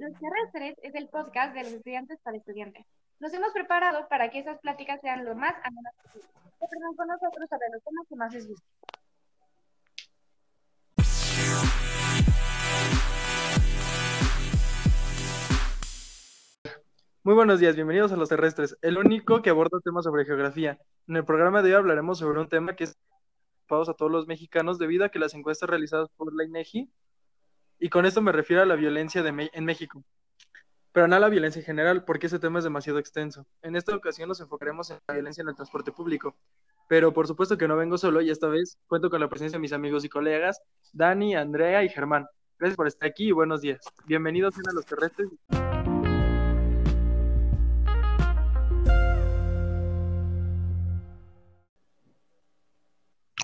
Los Terrestres es el podcast de los estudiantes para estudiantes. Nos hemos preparado para que esas pláticas sean lo más amenas posible. Con nosotros sobre los temas que más les gusten. Muy buenos días, bienvenidos a Los Terrestres, el único que aborda temas sobre geografía. En el programa de hoy hablaremos sobre un tema que es a todos los mexicanos debido a que las encuestas realizadas por la INEGI, y con esto me refiero a la violencia de en México, pero no a la violencia en general, porque ese tema es demasiado extenso. En esta ocasión nos enfocaremos en la violencia en el transporte público, pero por supuesto que no vengo solo y esta vez cuento con la presencia de mis amigos y colegas, Dani, Andrea y Germán. Gracias por estar aquí y buenos días. Bienvenidos a Los Terrestres.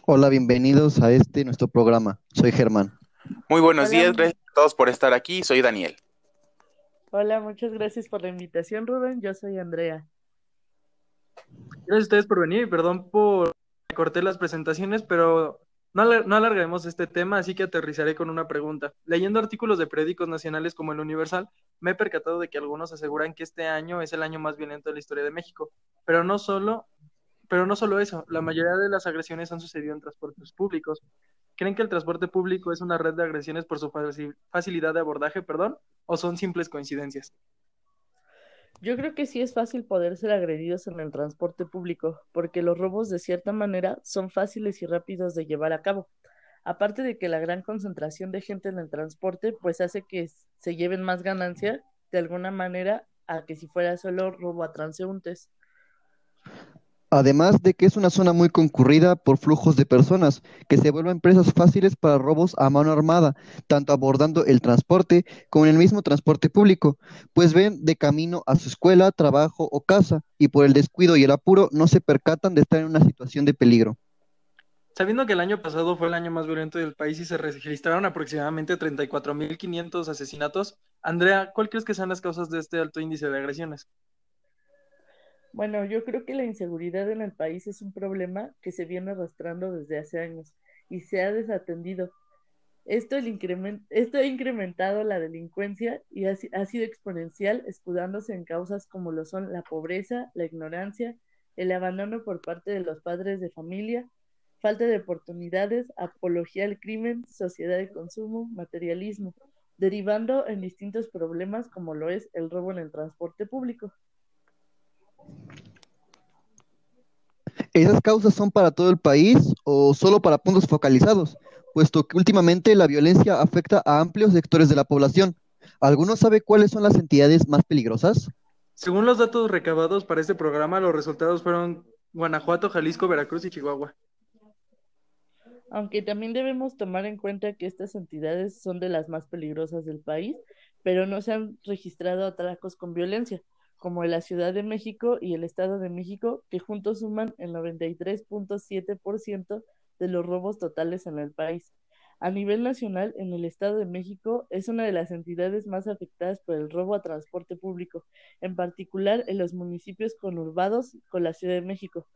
Hola, bienvenidos a este nuestro programa. Soy Germán. Muy buenos días, gracias a todos por estar aquí. Soy Daniel. Hola, muchas gracias por la invitación, Rubén. Yo soy Andrea. Gracias a ustedes por venir y perdón por corté las presentaciones, pero no, no alargaremos este tema, así que aterrizaré con una pregunta. Leyendo artículos de periódicos nacionales como el Universal, me he percatado de que algunos aseguran que este año es el año más violento de la historia de México, pero no solo pero no solo eso, la mayoría de las agresiones han sucedido en transportes públicos. ¿Creen que el transporte público es una red de agresiones por su facilidad de abordaje, perdón, o son simples coincidencias? Yo creo que sí es fácil poder ser agredidos en el transporte público, porque los robos de cierta manera son fáciles y rápidos de llevar a cabo. Aparte de que la gran concentración de gente en el transporte pues hace que se lleven más ganancia de alguna manera a que si fuera solo robo a transeúntes además de que es una zona muy concurrida por flujos de personas que se vuelven presas fáciles para robos a mano armada, tanto abordando el transporte como en el mismo transporte público, pues ven de camino a su escuela, trabajo o casa y por el descuido y el apuro no se percatan de estar en una situación de peligro. Sabiendo que el año pasado fue el año más violento del país y se registraron aproximadamente 34.500 asesinatos, Andrea, ¿cuál crees que sean las causas de este alto índice de agresiones? Bueno, yo creo que la inseguridad en el país es un problema que se viene arrastrando desde hace años y se ha desatendido. Esto, ha incrementado la delincuencia y ha, ha sido exponencial, escudándose en causas como lo son la pobreza, la ignorancia, el abandono por parte de los padres de familia, falta de oportunidades, apología al crimen, sociedad de consumo, materialismo, derivando en distintos problemas como lo es el robo en el transporte público. ¿Esas causas son para todo el país o solo para puntos focalizados? Puesto que últimamente la violencia afecta a amplios sectores de la población. ¿Alguno sabe cuáles son las entidades más peligrosas? Según los datos recabados para este programa, los resultados fueron Guanajuato, Jalisco, Veracruz y Chihuahua. Aunque también debemos tomar en cuenta que estas entidades son de las más peligrosas del país, pero no se han registrado atracos con violencia como la Ciudad de México y el Estado de México, que juntos suman el 93.7% de los robos totales en el país. A nivel nacional, en el Estado de México es una de las entidades más afectadas por el robo a transporte público, en particular en los municipios conurbados con la Ciudad de México.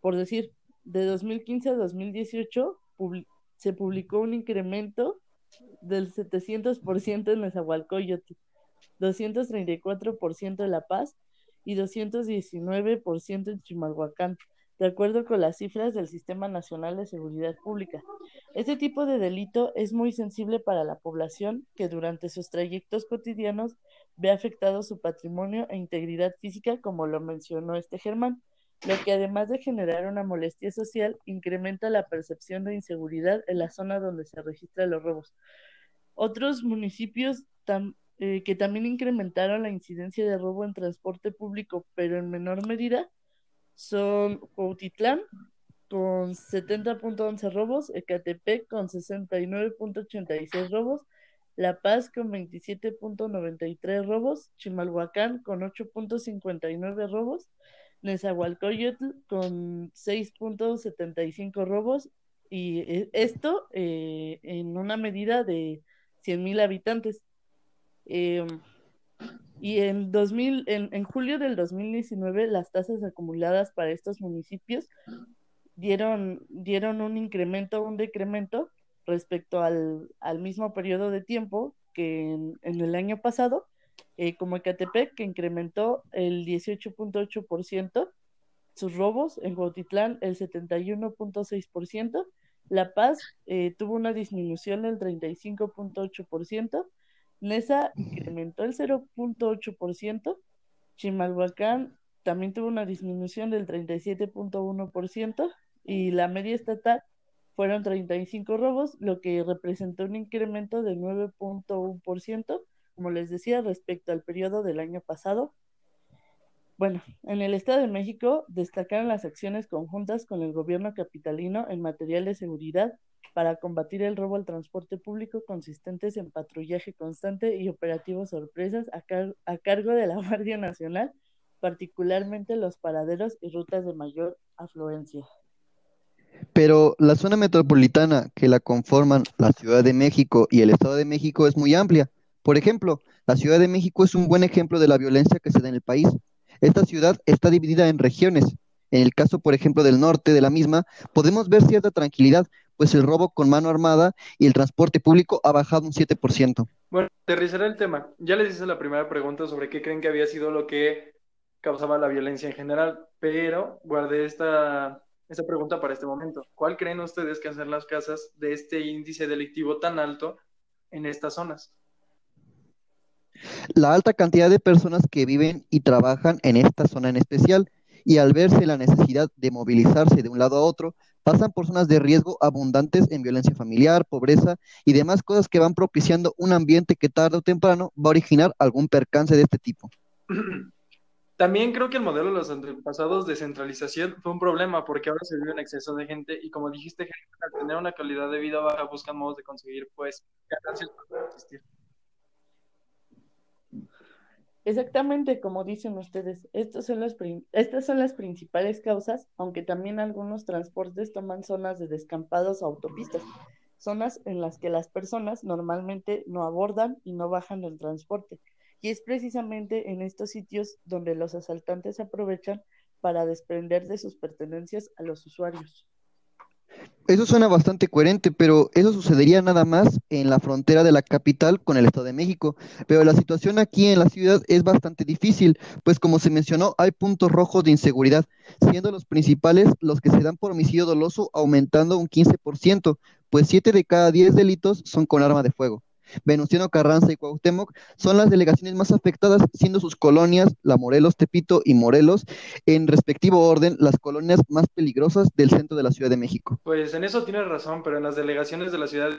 Por decir, de 2015 a 2018 se publicó un incremento del 700% en Nezahualcóyotl, 234% en La Paz y 219% en Chimalhuacán, de acuerdo con las cifras del Sistema Nacional de Seguridad Pública. Este tipo de delito es muy sensible para la población que durante sus trayectos cotidianos ve afectado su patrimonio e integridad física, como lo mencionó este Germán, lo que además de generar una molestia social, incrementa la percepción de inseguridad en la zona donde se registran los robos. Otros municipios también eh, que también incrementaron la incidencia de robo en transporte público, pero en menor medida, son Cuautitlán con 70.11 robos, Ecatepec con 69.86 robos, La Paz con 27.93 robos, Chimalhuacán con 8.59 robos, Nezahualcóyotl con 6.75 robos y eh, esto eh, en una medida de 100.000 habitantes. Eh, y en, 2000, en, en, julio del 2019, las tasas acumuladas para estos municipios dieron, dieron un incremento, un decremento respecto al, al mismo periodo de tiempo que en, el año pasado, eh, como Ecatepec, que incrementó el 18.8% sus robos, en Cuautitlán el 71.6%, La Paz eh, tuvo una disminución del 35.8%, Nesa incrementó el 0.8%, Chimalhuacán también tuvo una disminución del 37.1% y la media estatal fueron 35 robos, lo que representó un incremento de 9.1%, como les decía, respecto al periodo del año pasado. Bueno, en el Estado de México destacaron las acciones conjuntas con el gobierno capitalino en material de seguridad para combatir el robo al transporte público consistentes en patrullaje constante y operativos sorpresas a, a cargo de la Guardia Nacional, particularmente los paraderos y rutas de mayor afluencia. Pero la zona metropolitana que la conforman la Ciudad de México y el Estado de México es muy amplia. Por ejemplo, la Ciudad de México es un buen ejemplo de la violencia que se da en el país. Esta ciudad está dividida en regiones. En el caso, por ejemplo, del norte de la misma, podemos ver cierta tranquilidad, pues el robo con mano armada y el transporte público ha bajado un 7%. Bueno, aterrizaré el tema. Ya les hice la primera pregunta sobre qué creen que había sido lo que causaba la violencia en general, pero guardé esta esa pregunta para este momento. ¿Cuál creen ustedes que hacen las casas de este índice delictivo tan alto en estas zonas? La alta cantidad de personas que viven y trabajan en esta zona en especial y al verse la necesidad de movilizarse de un lado a otro, pasan por zonas de riesgo abundantes en violencia familiar, pobreza y demás cosas que van propiciando un ambiente que tarde o temprano va a originar algún percance de este tipo. También creo que el modelo de los antepasados de centralización fue un problema porque ahora se vive en exceso de gente y como dijiste, al tener una calidad de vida baja buscan modos de conseguir pues ganancias existir. Exactamente como dicen ustedes, estas son, las principales causas, aunque también algunos transportes toman zonas de descampados o autopistas, zonas en las que las personas normalmente no abordan y no bajan del transporte y es precisamente en estos sitios donde los asaltantes aprovechan para desprender de sus pertenencias a los usuarios. Eso suena bastante coherente, pero eso sucedería nada más en la frontera de la capital con el Estado de México. Pero la situación aquí en la ciudad es bastante difícil, pues como se mencionó, hay puntos rojos de inseguridad, siendo los principales los que se dan por homicidio doloso aumentando un 15%, pues 7 de cada 10 delitos son con arma de fuego. Venustiano Carranza y Cuauhtémoc son las delegaciones más afectadas, siendo sus colonias, la Morelos, Tepito y Morelos, en respectivo orden, las colonias más peligrosas del centro de la Ciudad de México. Pues en eso tienes razón, pero en las delegaciones de la Ciudad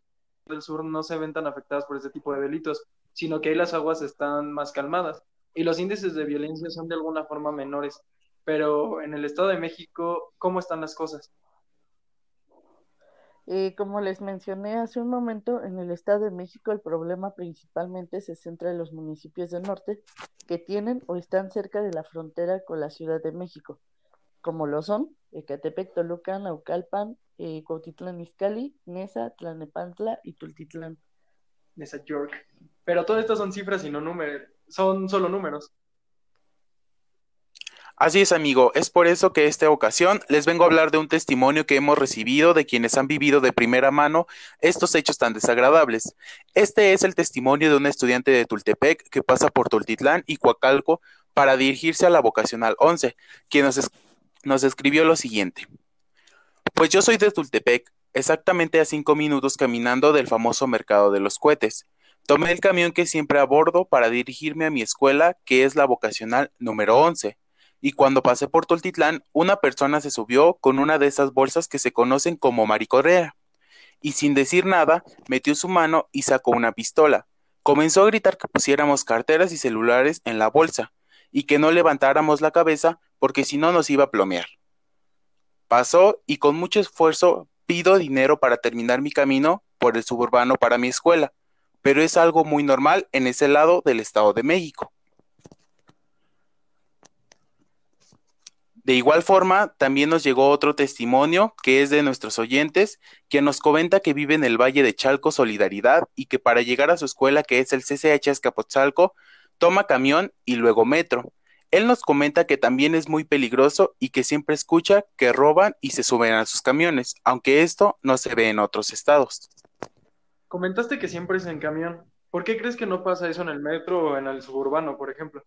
del Sur no se ven tan afectadas por este tipo de delitos, sino que ahí las aguas están más calmadas y los índices de violencia son de alguna forma menores. Pero en el Estado de México, ¿cómo están las cosas? Eh, como les mencioné hace un momento, en el Estado de México el problema principalmente se centra en los municipios del norte que tienen o están cerca de la frontera con la Ciudad de México, como lo son Ecatepec, Toluca, Naucalpan, eh, Cuautitlán Izcalli, Nesa, Tlanepantla y Tultitlán. Nesa York. Pero todas estas son cifras y no números, son solo números. Así es, amigo, es por eso que esta ocasión les vengo a hablar de un testimonio que hemos recibido de quienes han vivido de primera mano estos hechos tan desagradables. Este es el testimonio de un estudiante de Tultepec que pasa por Tultitlán y Coacalco para dirigirse a la vocacional 11, quien nos, nos escribió lo siguiente. Pues yo soy de Tultepec, exactamente a cinco minutos caminando del famoso mercado de los cohetes. Tomé el camión que siempre abordo para dirigirme a mi escuela, que es la vocacional número 11 y cuando pasé por Toltitlán, una persona se subió con una de esas bolsas que se conocen como maricorrea, y sin decir nada, metió su mano y sacó una pistola. Comenzó a gritar que pusiéramos carteras y celulares en la bolsa, y que no levantáramos la cabeza porque si no nos iba a plomear. Pasó y con mucho esfuerzo pido dinero para terminar mi camino por el suburbano para mi escuela, pero es algo muy normal en ese lado del Estado de México. De igual forma, también nos llegó otro testimonio que es de nuestros oyentes, quien nos comenta que vive en el Valle de Chalco Solidaridad y que para llegar a su escuela, que es el CCH Escapotzalco, toma camión y luego metro. Él nos comenta que también es muy peligroso y que siempre escucha que roban y se suben a sus camiones, aunque esto no se ve en otros estados. Comentaste que siempre es en camión. ¿Por qué crees que no pasa eso en el metro o en el suburbano, por ejemplo?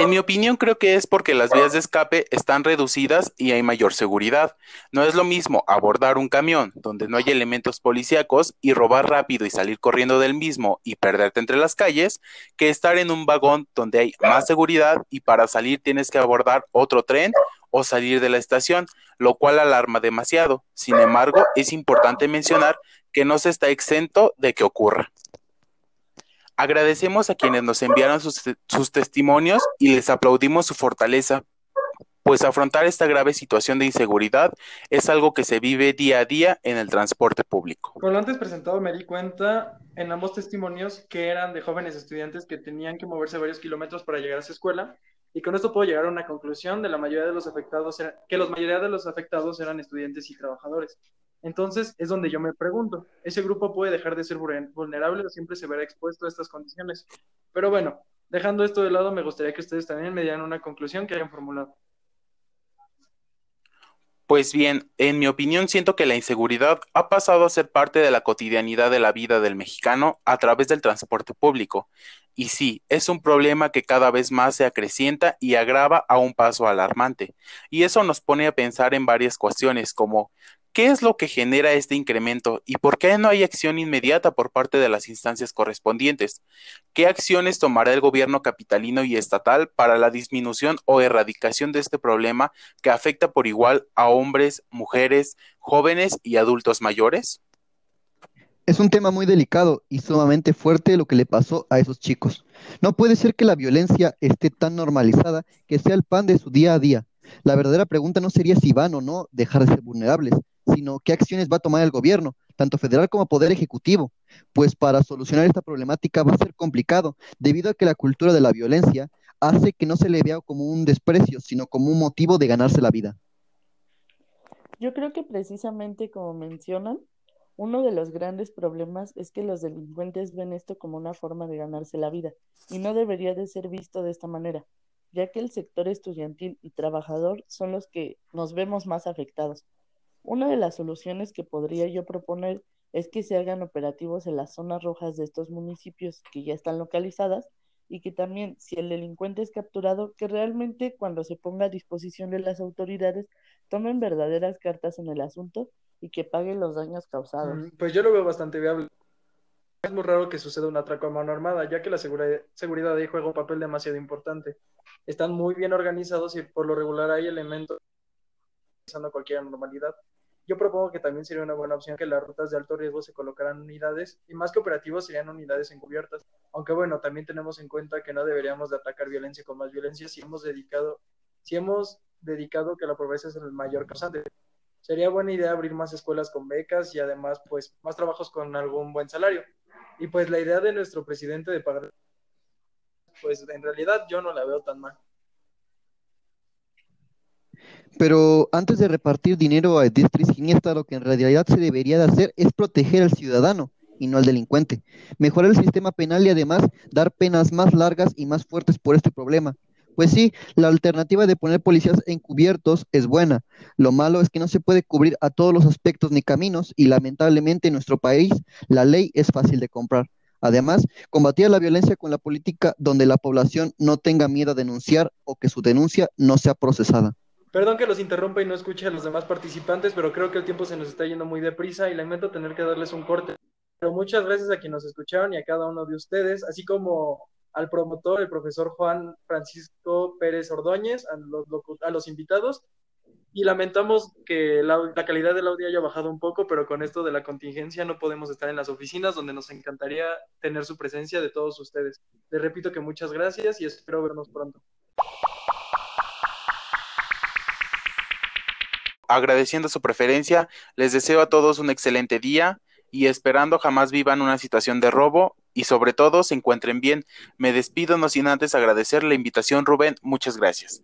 En mi opinión, creo que es porque las vías de escape están reducidas y hay mayor seguridad. No es lo mismo abordar un camión donde no hay elementos policíacos y robar rápido y salir corriendo del mismo y perderte entre las calles, que estar en un vagón donde hay más seguridad y para salir tienes que abordar otro tren o salir de la estación, lo cual alarma demasiado. Sin embargo, es importante mencionar que no se está exento de que ocurra. Agradecemos a quienes nos enviaron sus, testimonios y les aplaudimos su fortaleza, pues afrontar esta grave situación de inseguridad es algo que se vive día a día en el transporte público. Con lo antes presentado me di cuenta en ambos testimonios que eran de jóvenes estudiantes que tenían que moverse varios kilómetros para llegar a su escuela y con esto puedo llegar a una conclusión de la mayoría de los afectados que la mayoría de los afectados eran estudiantes y trabajadores. Entonces es donde yo me pregunto, ¿ese grupo puede dejar de ser vulnerable o siempre se verá expuesto a estas condiciones? Pero bueno, dejando esto de lado, me gustaría que ustedes también me dieran una conclusión que hayan formulado. Pues bien, en mi opinión siento que la inseguridad ha pasado a ser parte de la cotidianidad de la vida del mexicano a través del transporte público. Y sí, es un problema que cada vez más se acrecienta y agrava a un paso alarmante. Y eso nos pone a pensar en varias cuestiones como ¿Qué es lo que genera este incremento y por qué no hay acción inmediata por parte de las instancias correspondientes? ¿Qué acciones tomará el gobierno capitalino y estatal para la disminución o erradicación de este problema que afecta por igual a hombres, mujeres, jóvenes y adultos mayores? Es un tema muy delicado y sumamente fuerte lo que le pasó a esos chicos. No puede ser que la violencia esté tan normalizada que sea el pan de su día a día. La verdadera pregunta no sería si van o no dejar de ser vulnerables, sino qué acciones va a tomar el gobierno, tanto federal como poder ejecutivo, pues para solucionar esta problemática va a ser complicado, debido a que la cultura de la violencia hace que no se le vea como un desprecio, sino como un motivo de ganarse la vida. Yo creo que precisamente como mencionan, uno de los grandes problemas es que los delincuentes ven esto como una forma de ganarse la vida, y no debería de ser visto de esta manera, ya que el sector estudiantil y trabajador son los que nos vemos más afectados. Una de las soluciones que podría yo proponer es que se hagan operativos en las zonas rojas de estos municipios que ya están localizadas y que también si el delincuente es capturado, que realmente cuando se ponga a disposición de las autoridades tomen verdaderas cartas en el asunto y que paguen los daños causados. Mm, pues yo lo veo bastante viable. Es muy raro que suceda un atraco a mano armada, ya que la seguridad ahí juega un papel demasiado importante. Están muy bien organizados y por lo regular hay elementos a cualquier normalidad. Yo propongo que también sería una buena opción que las rutas de alto riesgo se colocaran unidades y más que operativos serían unidades encubiertas. Aunque bueno, también tenemos en cuenta que no deberíamos de atacar violencia con más violencia si hemos dedicado, si hemos dedicado que la pobreza es el mayor causante. Sería buena idea abrir más escuelas con becas y además pues más trabajos con algún buen salario. Y pues la idea de nuestro presidente de pagar, pues en realidad yo no la veo tan mal. Pero antes de repartir dinero a diestra siniestra, lo que en realidad se debería de hacer es proteger al ciudadano y no al delincuente. Mejorar el sistema penal y además dar penas más largas y más fuertes por este problema. Pues sí, la alternativa de poner policías encubiertos es buena. Lo malo es que no se puede cubrir a todos los aspectos ni caminos y lamentablemente en nuestro país la ley es fácil de comprar. Además, combatir la violencia con la política donde la población no tenga miedo a denunciar o que su denuncia no sea procesada. Perdón que los interrumpa y no escuche a los demás participantes, pero creo que el tiempo se nos está yendo muy deprisa y lamento tener que darles un corte. Pero muchas gracias a quienes nos escucharon y a cada uno de ustedes, así como al promotor, el profesor Juan Francisco Pérez Ordóñez, a los, invitados. Y lamentamos que la, la, calidad del audio haya bajado un poco, pero con esto de la contingencia no podemos estar en las oficinas, donde nos encantaría tener su presencia de todos ustedes. Les repito que muchas gracias y espero vernos pronto. agradeciendo su preferencia, les deseo a todos un excelente día y esperando jamás vivan una situación de robo y sobre todo se encuentren bien. Me despido no sin antes agradecer la invitación, Rubén. Muchas gracias.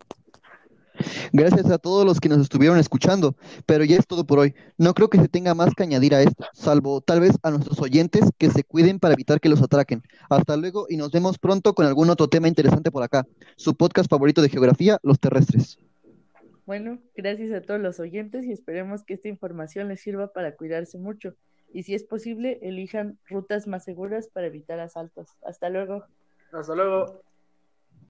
Gracias a todos los que nos estuvieron escuchando, pero ya es todo por hoy. No creo que se tenga más que añadir a esto, salvo tal vez a nuestros oyentes que se cuiden para evitar que los atraquen. Hasta luego y nos vemos pronto con algún otro tema interesante por acá. Su podcast favorito de geografía, Los Terrestres. Bueno, gracias a todos los oyentes y esperemos que esta información les sirva para cuidarse mucho. Y si es posible, elijan rutas más seguras para evitar asaltos. Hasta luego. Hasta luego.